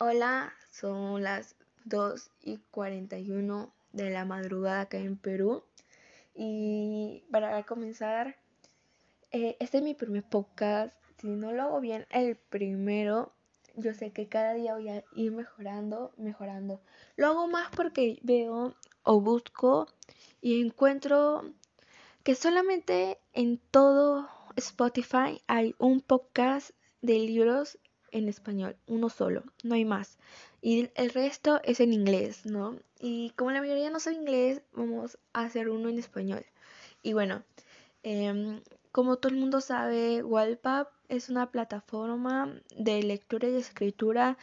Hola, son las 2 y 41 de la madrugada acá en Perú. Y para comenzar, eh, este es mi primer podcast. Si no lo hago bien el primero, yo sé que cada día voy a ir mejorando, mejorando. Lo hago más porque veo o busco y encuentro que solamente en todo Spotify hay un podcast de libros en español, uno solo, no hay más. Y el resto es en inglés, ¿no? Y como la mayoría no sabe inglés, vamos a hacer uno en español. Y bueno, em, como todo el mundo sabe, Wallpap es una plataforma de lectura y escritura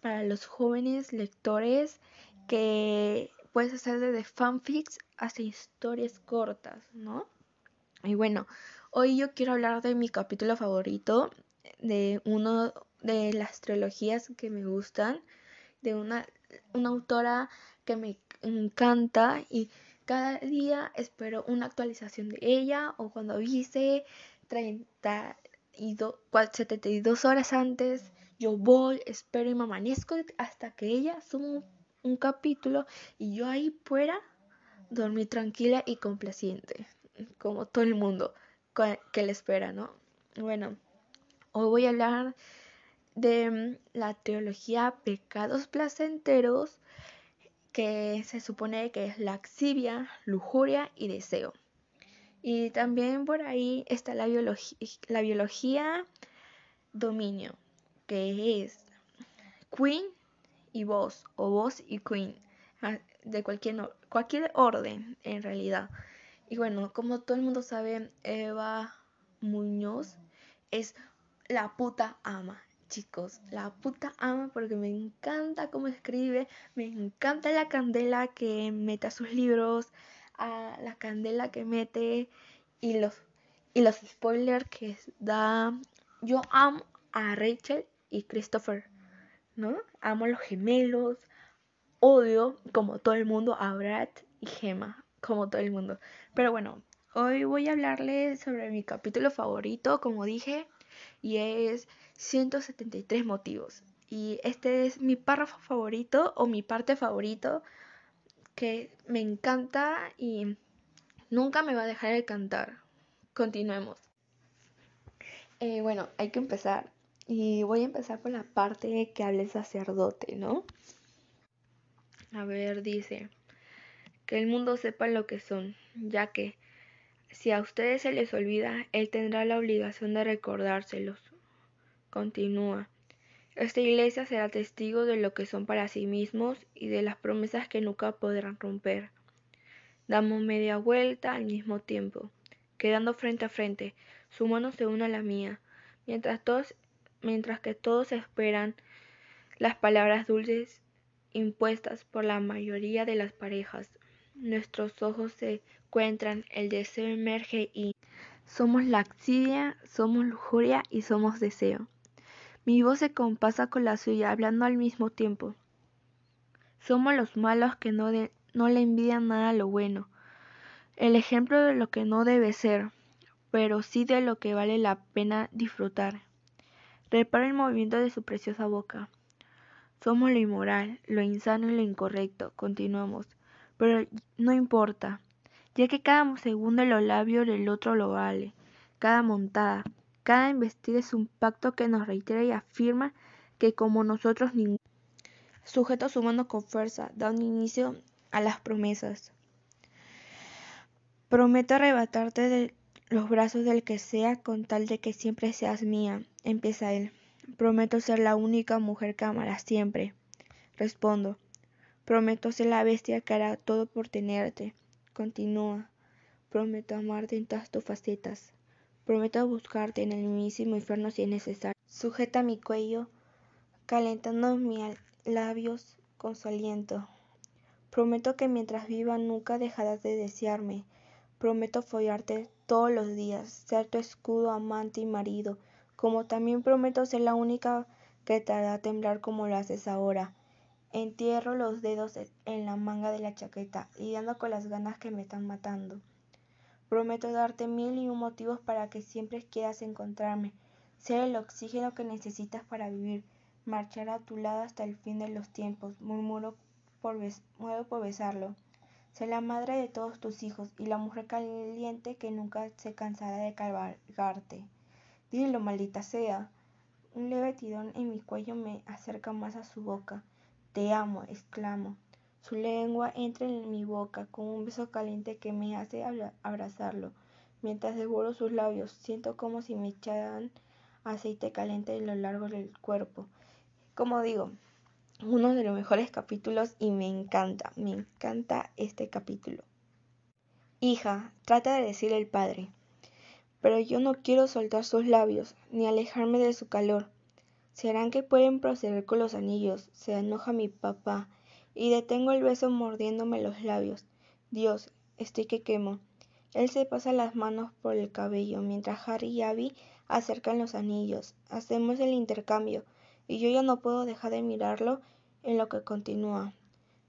para los jóvenes lectores que puedes hacer desde fanfics hasta historias cortas, ¿no? Y bueno, hoy yo quiero hablar de mi capítulo favorito, de uno de las trilogías que me gustan, de una, una autora que me encanta y cada día espero una actualización de ella o cuando avise 32, 72 horas antes yo voy, espero y me amanezco hasta que ella suba un, capítulo y yo ahí pueda dormir tranquila y complaciente, como todo el mundo que le espera, ¿no? Bueno, hoy voy a hablar de mm, la teología pecados placenteros, que se supone que es laxivia, lujuria y deseo. Y también por ahí está la, la biología dominio, que es queen y voz, o voz y queen, ah, de cualquier, cualquier orden en realidad. Y bueno, como todo el mundo sabe, Eva Muñoz es la puta ama chicos. La puta ama porque me encanta cómo escribe, me encanta la candela que mete a sus libros, a la candela que mete y los, y los spoilers que da. Yo amo a Rachel y Christopher, ¿no? Amo a los gemelos, odio, como todo el mundo, a Brad y Gemma, como todo el mundo. Pero bueno, hoy voy a hablarles sobre mi capítulo favorito, como dije, y es 173 motivos. Y este es mi párrafo favorito o mi parte favorito que me encanta y nunca me va a dejar de cantar. Continuemos. Eh, bueno, hay que empezar. Y voy a empezar por la parte que habla el sacerdote, ¿no? A ver, dice, que el mundo sepa lo que son, ya que si a ustedes se les olvida, Él tendrá la obligación de recordárselos. Continúa. Esta iglesia será testigo de lo que son para sí mismos y de las promesas que nunca podrán romper. Damos media vuelta al mismo tiempo, quedando frente a frente. Su mano se une a la mía, mientras, mientras que todos esperan las palabras dulces impuestas por la mayoría de las parejas. Nuestros ojos se encuentran, el deseo emerge y somos laxidia, somos lujuria y somos deseo. Mi voz se compasa con la suya, hablando al mismo tiempo. Somos los malos que no, no le envidian nada a lo bueno, el ejemplo de lo que no debe ser, pero sí de lo que vale la pena disfrutar. Repara el movimiento de su preciosa boca. Somos lo inmoral, lo insano y lo incorrecto, continuamos, pero no importa, ya que cada segundo los labios del otro lo vale, cada montada, cada embestida es un pacto que nos reitera y afirma que como nosotros ningún sujeto humano con fuerza da un inicio a las promesas. Prometo arrebatarte de los brazos del que sea con tal de que siempre seas mía, empieza él. Prometo ser la única mujer que amarás siempre. Respondo. Prometo ser la bestia que hará todo por tenerte. Continúa. Prometo amarte en todas tus facetas. Prometo buscarte en el mismísimo infierno si es necesario. Sujeta mi cuello, calentando mis labios con su aliento. Prometo que mientras viva nunca dejarás de desearme. Prometo follarte todos los días, ser tu escudo, amante y marido, como también prometo ser la única que te hará temblar como lo haces ahora. Entierro los dedos en la manga de la chaqueta, lidiando con las ganas que me están matando. Prometo darte mil y un motivos para que siempre quieras encontrarme, ser el oxígeno que necesitas para vivir, Marcharé a tu lado hasta el fin de los tiempos, murmuro por, por besarlo. Sé la madre de todos tus hijos y la mujer caliente que nunca se cansará de cabalgarte. Dilo, maldita sea. Un leve tirón en mi cuello me acerca más a su boca. Te amo, exclamo. Su lengua entra en mi boca con un beso caliente que me hace abrazarlo. Mientras devoro sus labios, siento como si me echaran aceite caliente a lo largo del cuerpo. Como digo, uno de los mejores capítulos y me encanta, me encanta este capítulo. Hija, trata de decirle al padre, pero yo no quiero soltar sus labios, ni alejarme de su calor. Serán que pueden proceder con los anillos, se enoja mi papá, y detengo el beso mordiéndome los labios. Dios, estoy que quemo. Él se pasa las manos por el cabello, mientras Harry y Abby acercan los anillos. Hacemos el intercambio, y yo ya no puedo dejar de mirarlo en lo que continúa.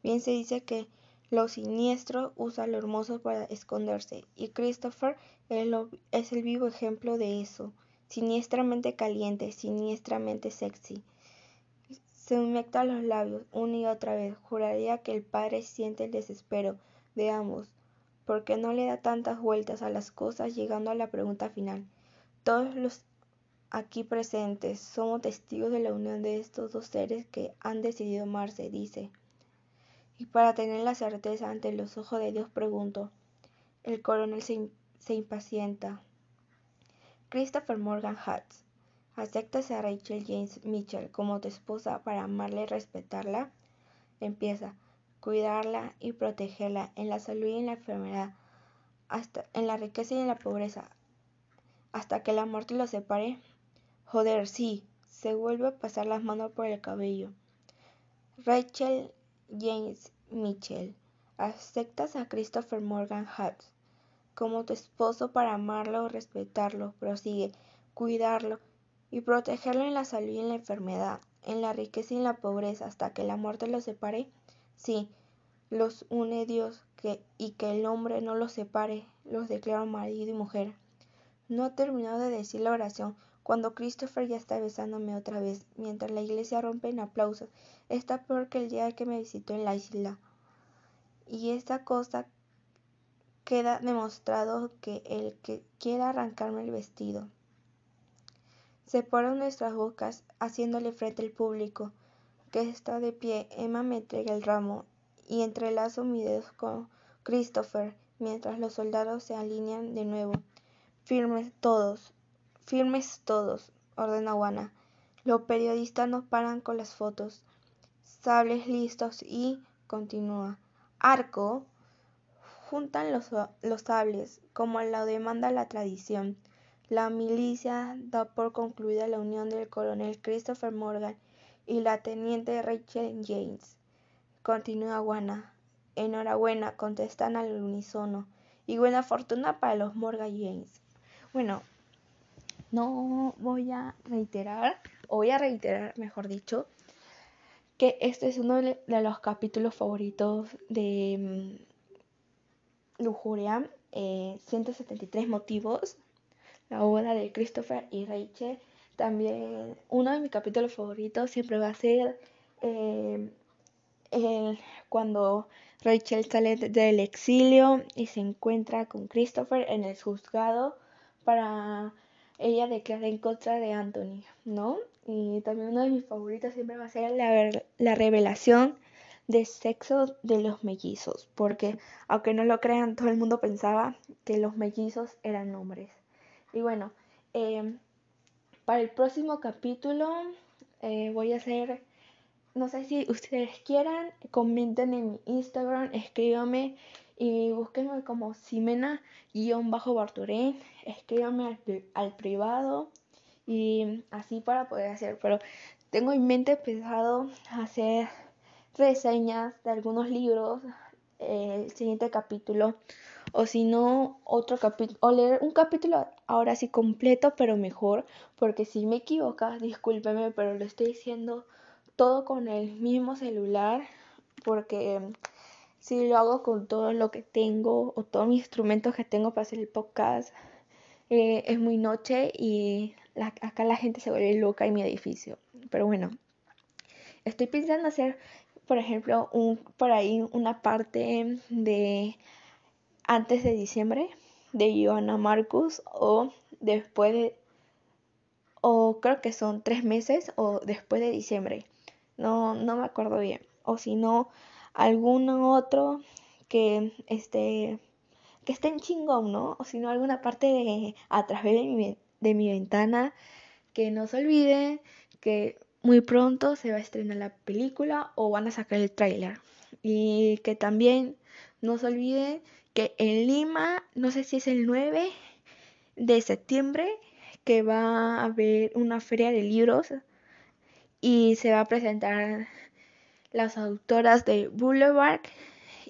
Bien se dice que lo siniestro usa lo hermoso para esconderse, y Christopher es el vivo ejemplo de eso, siniestramente caliente, siniestramente sexy. Se humecta los labios una y otra vez. Juraría que el padre siente el desespero de ambos, porque no le da tantas vueltas a las cosas llegando a la pregunta final. Todos los aquí presentes somos testigos de la unión de estos dos seres que han decidido amarse, dice. Y para tener la certeza ante los ojos de Dios pregunto. El coronel se, impacienta. Christopher Morgan Hutz, ¿aceptas a Rachel James Mitchell como tu esposa para amarla y respetarla? Empieza, cuidarla y protegerla en la salud y en la enfermedad, hasta en la riqueza y en la pobreza, hasta que la muerte los separe. Joder, sí. Se vuelve a pasar las manos por el cabello. Rachel James Mitchell. Aceptas a Christopher Morgan Hutz como tu esposo para amarlo, respetarlo, prosigue, cuidarlo y protegerlo en la salud y en la enfermedad, en la riqueza y en la pobreza, hasta que la muerte los separe. Sí, los une Dios y que el hombre no los separe, los declaro marido y mujer. No ha terminado de decir la oración cuando Christopher ya está besándome otra vez, mientras la iglesia rompe en aplausos, está peor que el día que me visitó en la isla. Y esta cosa queda demostrado que el que quiera arrancarme el vestido. Separo nuestras bocas, haciéndole frente al público, que está de pie. Emma me entrega el ramo y entrelazo mis dedos con Christopher, mientras los soldados se alinean de nuevo, firmes todos, Firmes todos, ordena Juana. Los periodistas no paran con las fotos. Sables listos y continúa. Arco. Juntan los, los sables, como lo demanda la tradición. La milicia da por concluida la unión del coronel Christopher Morgan y la teniente Rachel James. Continúa Juana. Enhorabuena, contestan al unísono. Y buena fortuna para los Morgan James. Bueno, no voy a reiterar, o voy a reiterar, mejor dicho, que este es uno de los capítulos favoritos de Lujuria, 173 eh, motivos, la obra de Christopher y Rachel. También uno de mis capítulos favoritos siempre va a ser eh, cuando Rachel sale del exilio y se encuentra con Christopher en el juzgado para ella declara en contra de Anthony, ¿no? Y también uno de mis favoritos siempre va a ser la, la revelación de sexo de los mellizos, porque aunque no lo crean, todo el mundo pensaba que los mellizos eran hombres. Y bueno, em, para el próximo capítulo eh, voy a hacer, no sé si ustedes quieran, comenten en mi Instagram, escríbanme y búsquenme como Simena-Barturén, escríbanme al, privado y así para poder hacer, pero tengo en mente a hacer reseñas de algunos libros, eh, el siguiente capítulo, o si no, otro capítulo, o leer un capítulo ahora sí completo, pero mejor, porque si me equivoco, discúlpeme, pero lo estoy diciendo todo con el mismo celular, porque si lo hago con todo lo que tengo o todos mis instrumentos que tengo para hacer el podcast, eh, es muy noche y acá la gente se vuelve loca en mi edificio. Pero bueno, estoy pensando hacer, por ejemplo, un, por ahí una parte de antes de diciembre de Johanna Marcus o después de, o creo que son tres meses o después de diciembre. No, no me acuerdo bien. O si no, alguno otro que esté, que esté en chingón, ¿no? O si no, alguna parte de a través de mi, de mi ventana. Que no se olvide que muy pronto se va a estrenar la película o van a sacar el tráiler. Y que también no se olvide que en Lima, no sé si es el 9 de septiembre, que va a haber una feria de libros y se va a presentar las autoras de Boulevard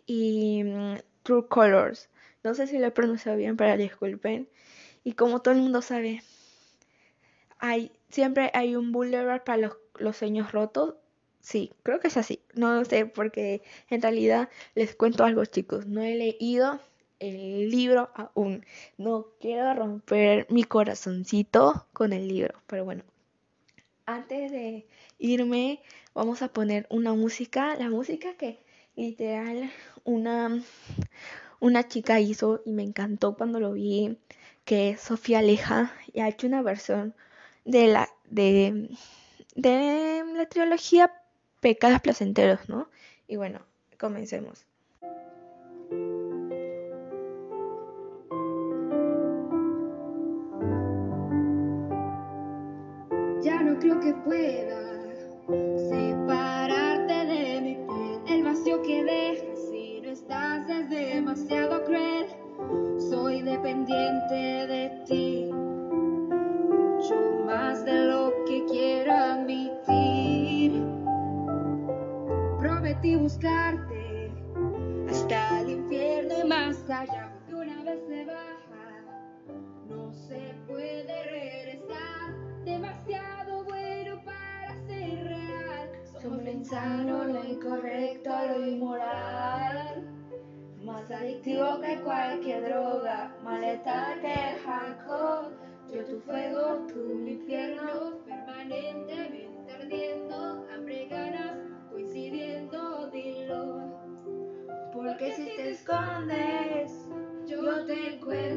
y mm, True Colors. No sé si lo he pronunciado bien, pero disculpen. Y como todo el mundo sabe, siempre hay un Boulevard para los, los sueños rotos. Sí, creo que es así. No lo sé, porque en realidad les cuento algo, chicos. No he leído el libro aún. No quiero romper mi corazoncito con el libro, pero bueno. Antes de irme, vamos a poner una música, la música que literal una, una chica hizo y me encantó cuando lo vi, que es Sofía Aleja, y ha hecho una versión de la, de, la trilogía Pecados Placenteros, ¿no? Y bueno, comencemos. creo que pueda separarte de mi piel. El vacío que dejas si no estás es demasiado cruel. Soy dependiente de ti, Prometí buscarte hasta el infierno y más allá, porque una vez se baja, no se puede regresar demasiado Comenzando lo incorrecto, lo inmoral. Más adictivo que cualquier droga, más letal que el. Yo tu fuego, mi infierno,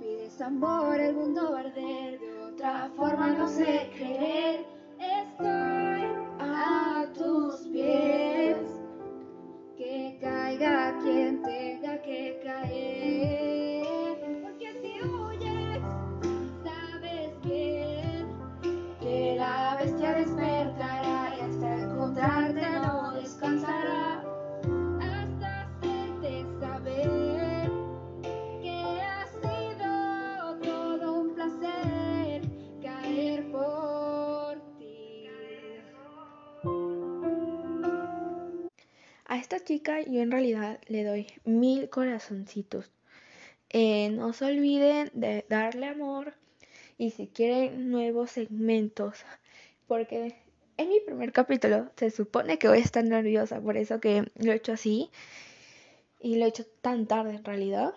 pides amor, el mundo va a arder. De otra forma, no sé creer. Chica yo en realidad le doy mil corazoncitos. Eh, no se olviden de darle amor y si quieren nuevos segmentos, porque es mi primer capítulo, se supone que voy a estar nerviosa, por eso que lo he hecho así y lo he hecho tan tarde en realidad.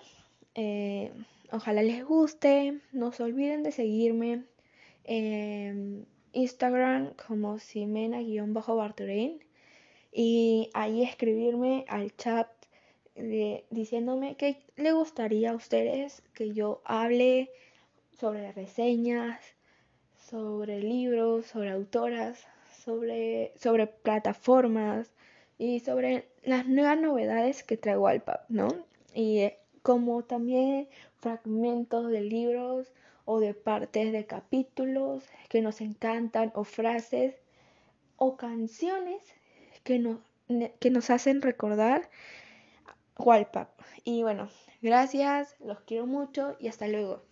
Eh, ojalá les guste, no se olviden de seguirme en Instagram como Simena-Barturein y ahí escribirme al chat diciéndome que le gustaría a ustedes que yo hable sobre reseñas, sobre libros, sobre autoras, sobre, sobre plataformas y sobre las nuevas novedades que trae Wallpap, ¿no? Y eh, como también fragmentos de libros o de partes de capítulos que nos encantan o frases o canciones que nos, que nos hacen recordar Wallpap. Y bueno, gracias, los quiero mucho y hasta luego.